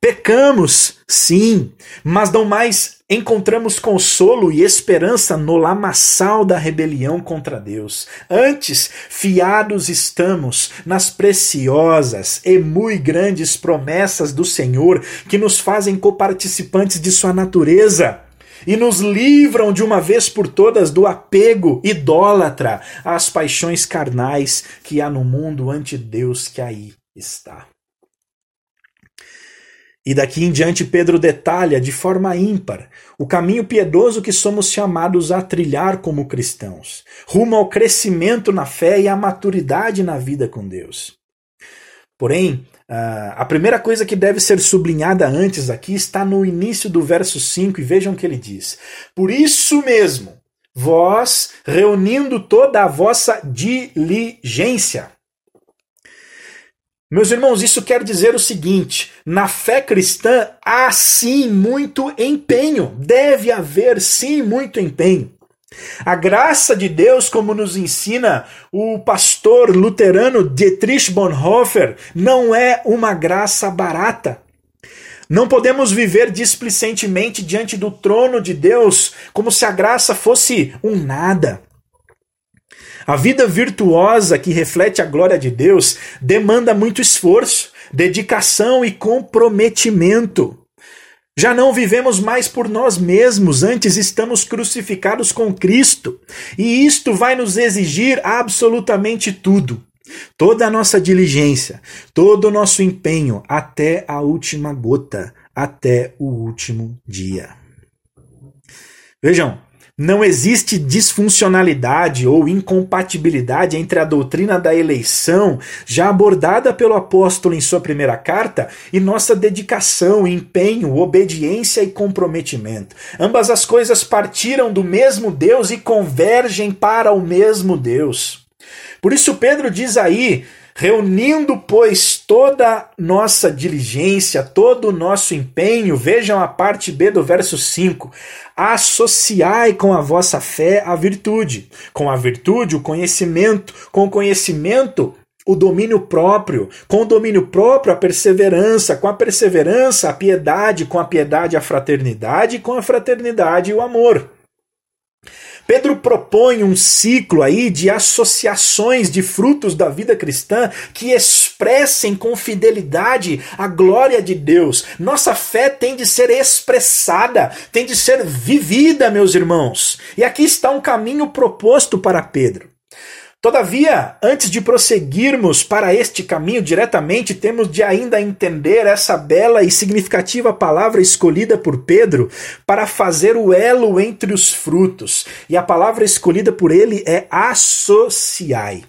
Pecamos, sim, mas não mais encontramos consolo e esperança no lamaçal da rebelião contra Deus. Antes, fiados estamos nas preciosas e muito grandes promessas do Senhor que nos fazem coparticipantes de Sua natureza e nos livram de uma vez por todas do apego idólatra às paixões carnais que há no mundo ante Deus que aí está. E daqui em diante, Pedro detalha de forma ímpar o caminho piedoso que somos chamados a trilhar como cristãos, rumo ao crescimento na fé e à maturidade na vida com Deus. Porém, a primeira coisa que deve ser sublinhada antes aqui está no início do verso 5, e vejam o que ele diz: Por isso mesmo, vós, reunindo toda a vossa diligência, meus irmãos, isso quer dizer o seguinte: na fé cristã há sim muito empenho, deve haver sim muito empenho. A graça de Deus, como nos ensina o pastor luterano Dietrich Bonhoeffer, não é uma graça barata. Não podemos viver displicentemente diante do trono de Deus como se a graça fosse um nada. A vida virtuosa que reflete a glória de Deus demanda muito esforço, dedicação e comprometimento. Já não vivemos mais por nós mesmos, antes estamos crucificados com Cristo. E isto vai nos exigir absolutamente tudo. Toda a nossa diligência, todo o nosso empenho, até a última gota, até o último dia. Vejam, não existe disfuncionalidade ou incompatibilidade entre a doutrina da eleição, já abordada pelo apóstolo em sua primeira carta, e nossa dedicação, empenho, obediência e comprometimento. Ambas as coisas partiram do mesmo Deus e convergem para o mesmo Deus. Por isso, Pedro diz aí Reunindo, pois, toda nossa diligência, todo o nosso empenho, vejam a parte B do verso 5. Associai com a vossa fé a virtude, com a virtude o conhecimento, com o conhecimento o domínio próprio, com o domínio próprio a perseverança, com a perseverança a piedade, com a piedade a fraternidade, com a fraternidade o amor. Pedro propõe um ciclo aí de associações de frutos da vida cristã que expressem com fidelidade a glória de Deus. Nossa fé tem de ser expressada, tem de ser vivida, meus irmãos. E aqui está um caminho proposto para Pedro. Todavia, antes de prosseguirmos para este caminho diretamente, temos de ainda entender essa bela e significativa palavra escolhida por Pedro para fazer o elo entre os frutos. E a palavra escolhida por ele é associai.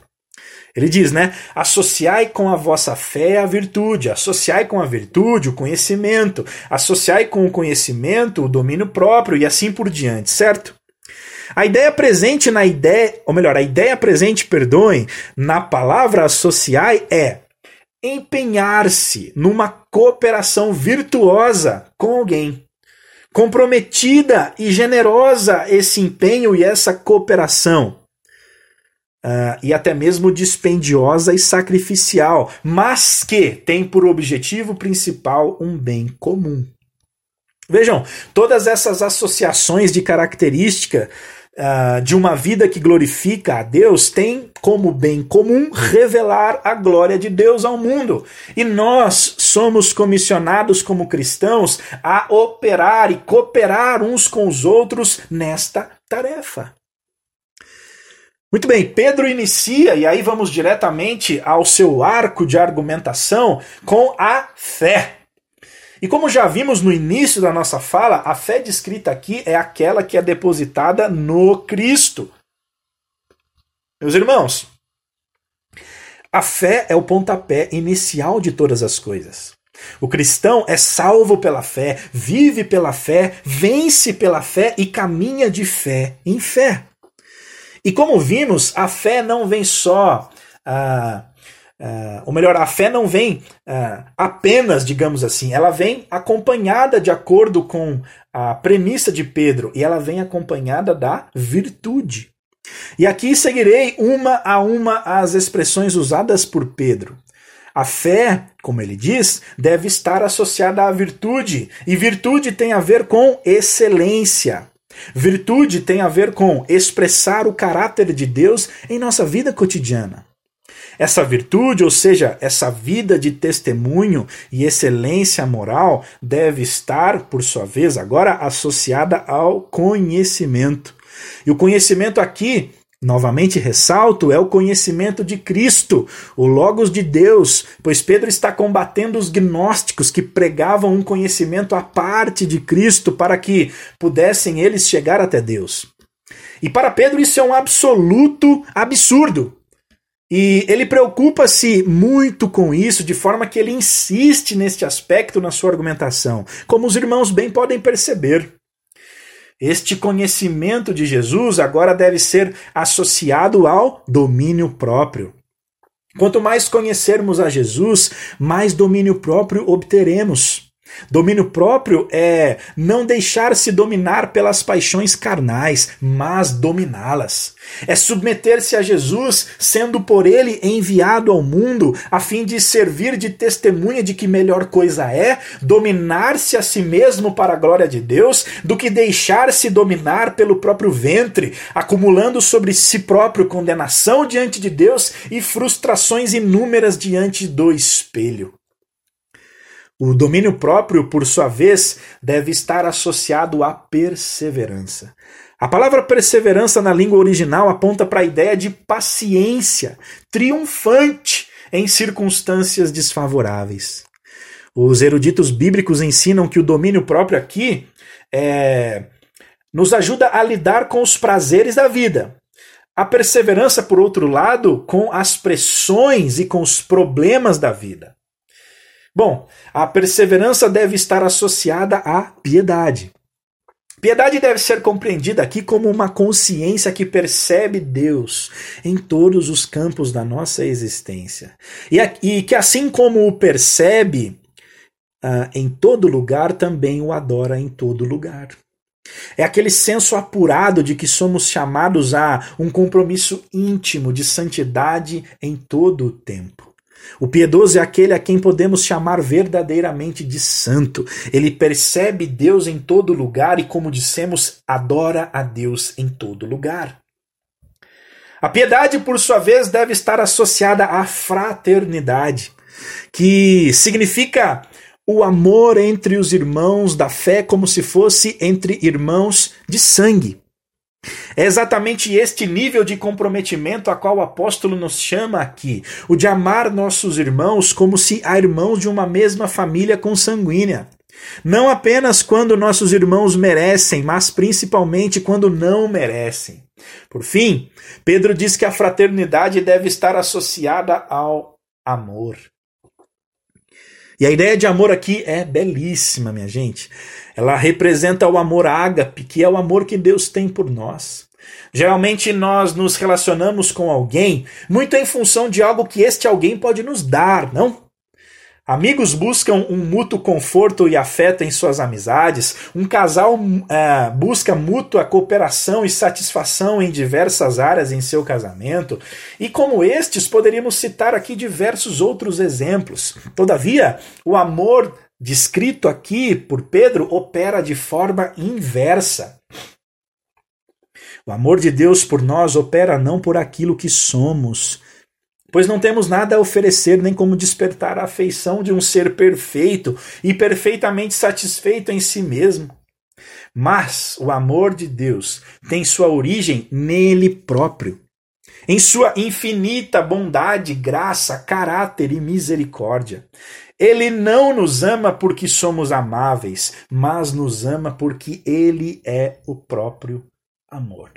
Ele diz, né? Associai com a vossa fé a virtude, associai com a virtude o conhecimento, associai com o conhecimento o domínio próprio e assim por diante, certo? A ideia presente na ideia, ou melhor, a ideia presente, perdoem, na palavra associar é empenhar-se numa cooperação virtuosa com alguém. Comprometida e generosa esse empenho e essa cooperação. Uh, e até mesmo dispendiosa e sacrificial, mas que tem por objetivo principal um bem comum. Vejam, todas essas associações de característica uh, de uma vida que glorifica a Deus tem como bem comum revelar a glória de Deus ao mundo. E nós somos comissionados como cristãos a operar e cooperar uns com os outros nesta tarefa. Muito bem, Pedro inicia, e aí vamos diretamente ao seu arco de argumentação com a fé. E como já vimos no início da nossa fala, a fé descrita aqui é aquela que é depositada no Cristo. Meus irmãos, a fé é o pontapé inicial de todas as coisas. O cristão é salvo pela fé, vive pela fé, vence pela fé e caminha de fé em fé. E como vimos, a fé não vem só ah, Uh, ou melhor, a fé não vem uh, apenas, digamos assim, ela vem acompanhada de acordo com a premissa de Pedro, e ela vem acompanhada da virtude. E aqui seguirei uma a uma as expressões usadas por Pedro. A fé, como ele diz, deve estar associada à virtude, e virtude tem a ver com excelência. Virtude tem a ver com expressar o caráter de Deus em nossa vida cotidiana. Essa virtude, ou seja, essa vida de testemunho e excelência moral, deve estar, por sua vez, agora associada ao conhecimento. E o conhecimento aqui Novamente ressalto, é o conhecimento de Cristo, o Logos de Deus, pois Pedro está combatendo os gnósticos que pregavam um conhecimento à parte de Cristo para que pudessem eles chegar até Deus. E para Pedro isso é um absoluto absurdo. E ele preocupa-se muito com isso, de forma que ele insiste neste aspecto na sua argumentação, como os irmãos bem podem perceber. Este conhecimento de Jesus agora deve ser associado ao domínio próprio. Quanto mais conhecermos a Jesus, mais domínio próprio obteremos. Domínio próprio é não deixar-se dominar pelas paixões carnais, mas dominá-las. É submeter-se a Jesus, sendo por ele enviado ao mundo, a fim de servir de testemunha de que melhor coisa é dominar-se a si mesmo para a glória de Deus, do que deixar-se dominar pelo próprio ventre, acumulando sobre si próprio condenação diante de Deus e frustrações inúmeras diante do espelho. O domínio próprio, por sua vez, deve estar associado à perseverança. A palavra perseverança na língua original aponta para a ideia de paciência, triunfante em circunstâncias desfavoráveis. Os eruditos bíblicos ensinam que o domínio próprio aqui é, nos ajuda a lidar com os prazeres da vida. A perseverança, por outro lado, com as pressões e com os problemas da vida. Bom, a perseverança deve estar associada à piedade. Piedade deve ser compreendida aqui como uma consciência que percebe Deus em todos os campos da nossa existência. E, e que, assim como o percebe uh, em todo lugar, também o adora em todo lugar. É aquele senso apurado de que somos chamados a um compromisso íntimo de santidade em todo o tempo. O piedoso é aquele a quem podemos chamar verdadeiramente de santo. Ele percebe Deus em todo lugar e, como dissemos, adora a Deus em todo lugar. A piedade, por sua vez, deve estar associada à fraternidade, que significa o amor entre os irmãos da fé como se fosse entre irmãos de sangue. É exatamente este nível de comprometimento a qual o apóstolo nos chama aqui, o de amar nossos irmãos como se a irmãos de uma mesma família consanguínea. Não apenas quando nossos irmãos merecem, mas principalmente quando não merecem. Por fim, Pedro diz que a fraternidade deve estar associada ao amor. E a ideia de amor aqui é belíssima, minha gente. Ela representa o amor ágape, que é o amor que Deus tem por nós. Geralmente nós nos relacionamos com alguém muito em função de algo que este alguém pode nos dar, não? Amigos buscam um mútuo conforto e afeto em suas amizades. Um casal é, busca mútua cooperação e satisfação em diversas áreas em seu casamento. E como estes, poderíamos citar aqui diversos outros exemplos. Todavia, o amor descrito aqui por Pedro opera de forma inversa. O amor de Deus por nós opera não por aquilo que somos, pois não temos nada a oferecer nem como despertar a afeição de um ser perfeito e perfeitamente satisfeito em si mesmo. Mas o amor de Deus tem sua origem nele próprio, em sua infinita bondade, graça, caráter e misericórdia. Ele não nos ama porque somos amáveis, mas nos ama porque ele é o próprio amor.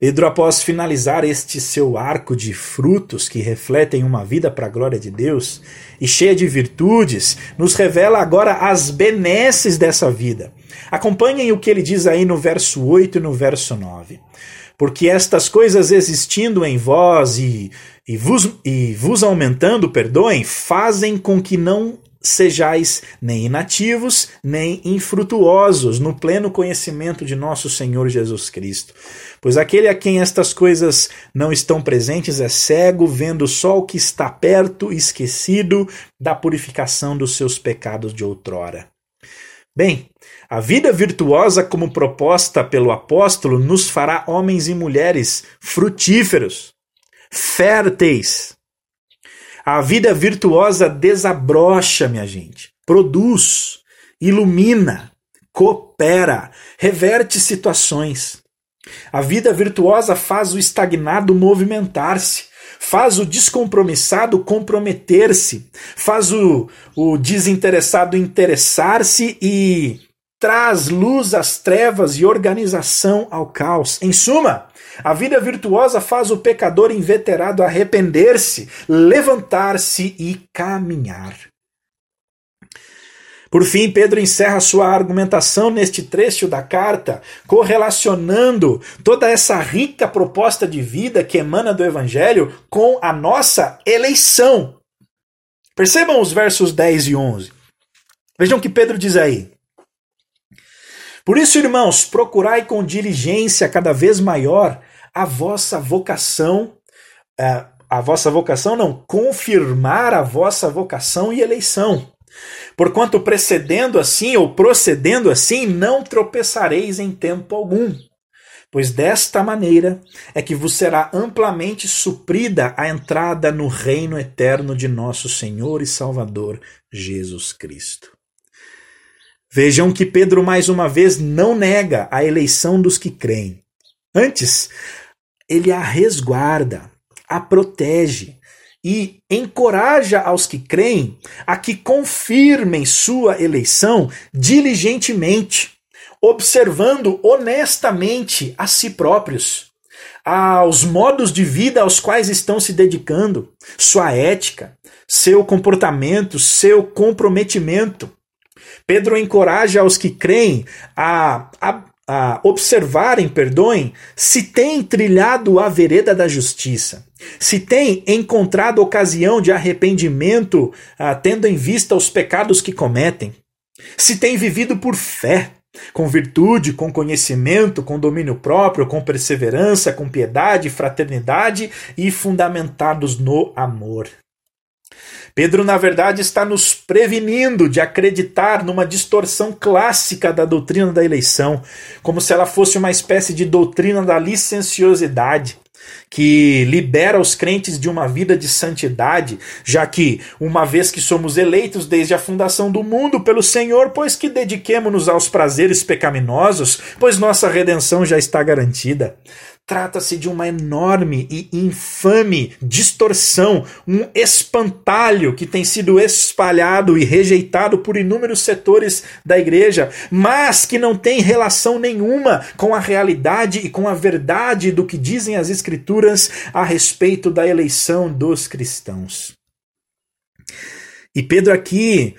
Pedro, após finalizar este seu arco de frutos que refletem uma vida para a glória de Deus e cheia de virtudes, nos revela agora as benesses dessa vida. Acompanhem o que ele diz aí no verso 8 e no verso 9. Porque estas coisas existindo em vós e, e, vos, e vos aumentando, perdoem, fazem com que não sejais nem inativos, nem infrutuosos no pleno conhecimento de nosso Senhor Jesus Cristo. Pois aquele a quem estas coisas não estão presentes é cego, vendo só o que está perto, esquecido da purificação dos seus pecados de outrora. Bem, a vida virtuosa, como proposta pelo apóstolo, nos fará homens e mulheres frutíferos, férteis, a vida virtuosa desabrocha, minha gente, produz, ilumina, coopera, reverte situações. A vida virtuosa faz o estagnado movimentar-se, faz o descompromissado comprometer-se, faz o, o desinteressado interessar-se e traz luz às trevas e organização ao caos. Em suma, a vida virtuosa faz o pecador inveterado arrepender-se, levantar-se e caminhar. Por fim, Pedro encerra sua argumentação neste trecho da carta, correlacionando toda essa rica proposta de vida que emana do Evangelho com a nossa eleição. Percebam os versos 10 e 11. Vejam o que Pedro diz aí. Por isso, irmãos, procurai com diligência cada vez maior a vossa vocação, é, a vossa vocação não, confirmar a vossa vocação e eleição. Porquanto precedendo assim ou procedendo assim, não tropeçareis em tempo algum. Pois desta maneira é que vos será amplamente suprida a entrada no reino eterno de nosso Senhor e Salvador Jesus Cristo. Vejam que Pedro mais uma vez não nega a eleição dos que creem. Antes, ele a resguarda, a protege e encoraja aos que creem a que confirmem sua eleição diligentemente, observando honestamente a si próprios, aos modos de vida aos quais estão se dedicando, sua ética, seu comportamento, seu comprometimento. Pedro encoraja os que creem a, a, a observarem, perdoem, se tem trilhado a vereda da justiça, se tem encontrado ocasião de arrependimento, ah, tendo em vista os pecados que cometem, se tem vivido por fé, com virtude, com conhecimento, com domínio próprio, com perseverança, com piedade, fraternidade e fundamentados no amor. Pedro, na verdade, está nos prevenindo de acreditar numa distorção clássica da doutrina da eleição, como se ela fosse uma espécie de doutrina da licenciosidade que libera os crentes de uma vida de santidade, já que, uma vez que somos eleitos desde a fundação do mundo pelo Senhor, pois que dediquemo-nos aos prazeres pecaminosos, pois nossa redenção já está garantida. Trata-se de uma enorme e infame distorção, um espantalho que tem sido espalhado e rejeitado por inúmeros setores da igreja, mas que não tem relação nenhuma com a realidade e com a verdade do que dizem as Escrituras a respeito da eleição dos cristãos. E Pedro aqui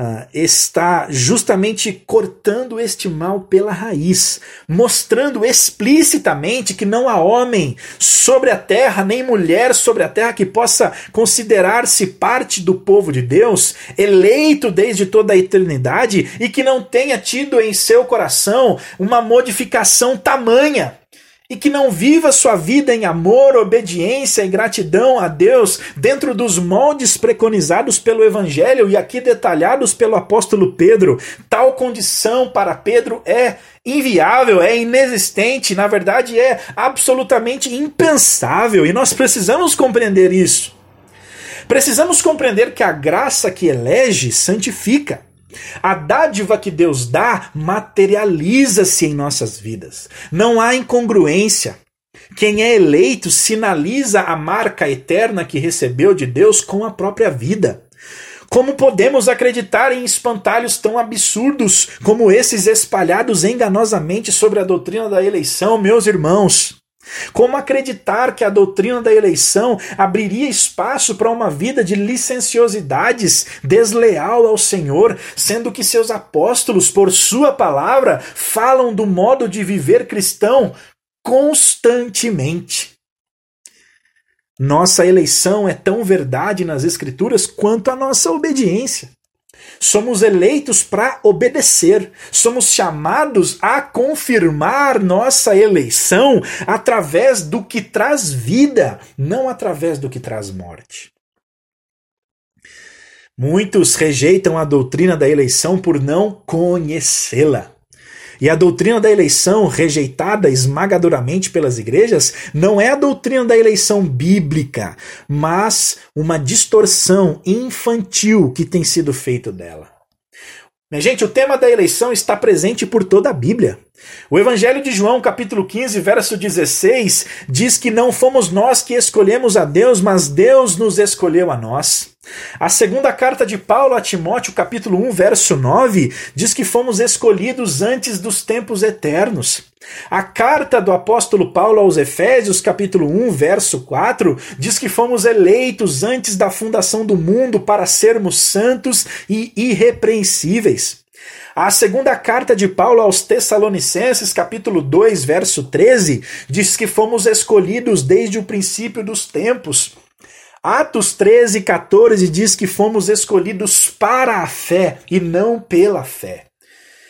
Uh, está justamente cortando este mal pela raiz, mostrando explicitamente que não há homem sobre a terra, nem mulher sobre a terra que possa considerar-se parte do povo de Deus, eleito desde toda a eternidade e que não tenha tido em seu coração uma modificação tamanha e que não viva sua vida em amor, obediência e gratidão a Deus dentro dos moldes preconizados pelo Evangelho e aqui detalhados pelo apóstolo Pedro, tal condição para Pedro é inviável, é inexistente, na verdade é absolutamente impensável e nós precisamos compreender isso. Precisamos compreender que a graça que elege santifica. A dádiva que Deus dá materializa-se em nossas vidas. Não há incongruência. Quem é eleito sinaliza a marca eterna que recebeu de Deus com a própria vida. Como podemos acreditar em espantalhos tão absurdos como esses espalhados enganosamente sobre a doutrina da eleição, meus irmãos? Como acreditar que a doutrina da eleição abriria espaço para uma vida de licenciosidades desleal ao Senhor, sendo que seus apóstolos, por sua palavra, falam do modo de viver cristão constantemente? Nossa eleição é tão verdade nas Escrituras quanto a nossa obediência. Somos eleitos para obedecer. Somos chamados a confirmar nossa eleição através do que traz vida, não através do que traz morte. Muitos rejeitam a doutrina da eleição por não conhecê-la. E a doutrina da eleição, rejeitada esmagadoramente pelas igrejas, não é a doutrina da eleição bíblica, mas uma distorção infantil que tem sido feito dela. Gente, o tema da eleição está presente por toda a Bíblia. O Evangelho de João, capítulo 15, verso 16, diz que não fomos nós que escolhemos a Deus, mas Deus nos escolheu a nós. A segunda carta de Paulo a Timóteo, capítulo 1, verso 9, diz que fomos escolhidos antes dos tempos eternos. A carta do apóstolo Paulo aos Efésios, capítulo 1, verso 4, diz que fomos eleitos antes da fundação do mundo para sermos santos e irrepreensíveis. A segunda carta de Paulo aos Tessalonicenses, capítulo 2, verso 13, diz que fomos escolhidos desde o princípio dos tempos. Atos 13, 14 diz que fomos escolhidos para a fé e não pela fé.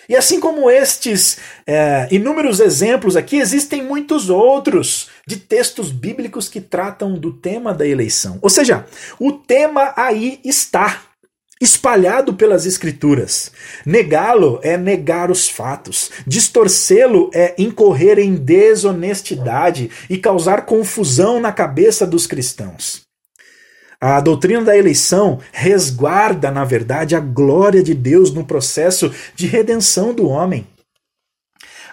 E assim como estes é, inúmeros exemplos aqui, existem muitos outros de textos bíblicos que tratam do tema da eleição. Ou seja, o tema aí está espalhado pelas Escrituras. Negá-lo é negar os fatos. Distorcê-lo é incorrer em desonestidade e causar confusão na cabeça dos cristãos. A doutrina da eleição resguarda, na verdade, a glória de Deus no processo de redenção do homem.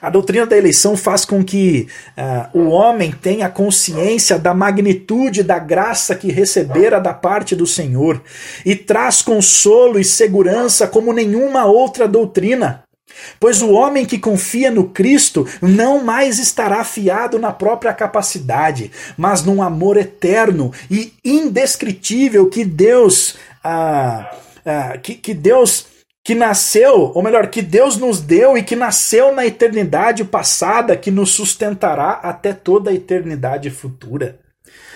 A doutrina da eleição faz com que uh, o homem tenha consciência da magnitude da graça que recebera da parte do Senhor e traz consolo e segurança como nenhuma outra doutrina. Pois o homem que confia no Cristo não mais estará fiado na própria capacidade, mas num amor eterno e indescritível que Deus, ah, ah, que, que Deus que nasceu, ou melhor, que Deus nos deu e que nasceu na eternidade passada, que nos sustentará até toda a eternidade futura.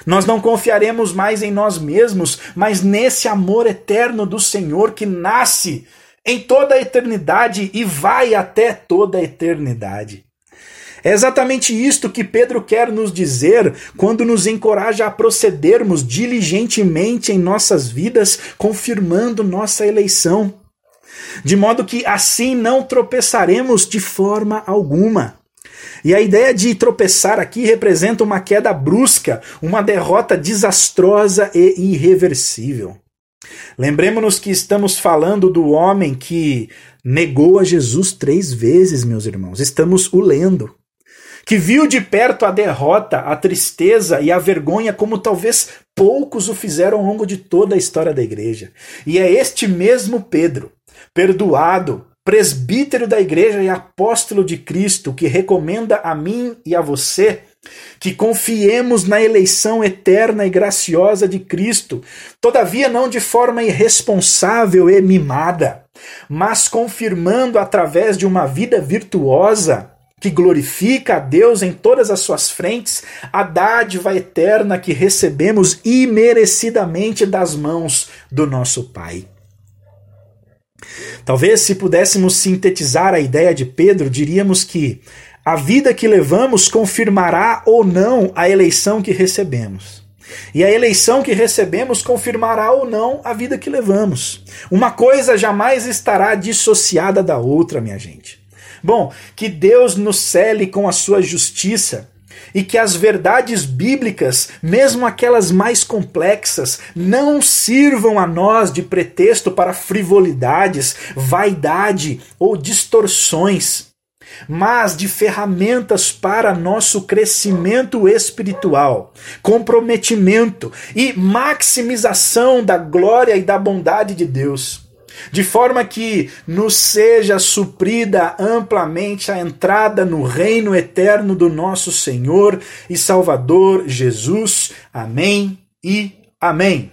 Nós não confiaremos mais em nós mesmos, mas nesse amor eterno do Senhor que nasce em toda a eternidade e vai até toda a eternidade. É exatamente isto que Pedro quer nos dizer quando nos encoraja a procedermos diligentemente em nossas vidas, confirmando nossa eleição. De modo que assim não tropeçaremos de forma alguma. E a ideia de tropeçar aqui representa uma queda brusca, uma derrota desastrosa e irreversível. Lembremos-nos que estamos falando do homem que negou a Jesus três vezes, meus irmãos. Estamos o lendo que viu de perto a derrota, a tristeza e a vergonha como talvez poucos o fizeram ao longo de toda a história da igreja. E é este mesmo Pedro, perdoado, presbítero da igreja e apóstolo de Cristo, que recomenda a mim e a você que confiemos na eleição eterna e graciosa de Cristo, todavia não de forma irresponsável e mimada, mas confirmando através de uma vida virtuosa que glorifica a Deus em todas as suas frentes, a dádiva eterna que recebemos imerecidamente das mãos do nosso Pai. Talvez, se pudéssemos sintetizar a ideia de Pedro, diríamos que a vida que levamos confirmará ou não a eleição que recebemos. E a eleição que recebemos confirmará ou não a vida que levamos. Uma coisa jamais estará dissociada da outra, minha gente. Bom, que Deus nos cele com a sua justiça e que as verdades bíblicas, mesmo aquelas mais complexas, não sirvam a nós de pretexto para frivolidades, vaidade ou distorções, mas de ferramentas para nosso crescimento espiritual, comprometimento e maximização da glória e da bondade de Deus de forma que nos seja suprida amplamente a entrada no reino eterno do nosso Senhor e Salvador Jesus. Amém e amém.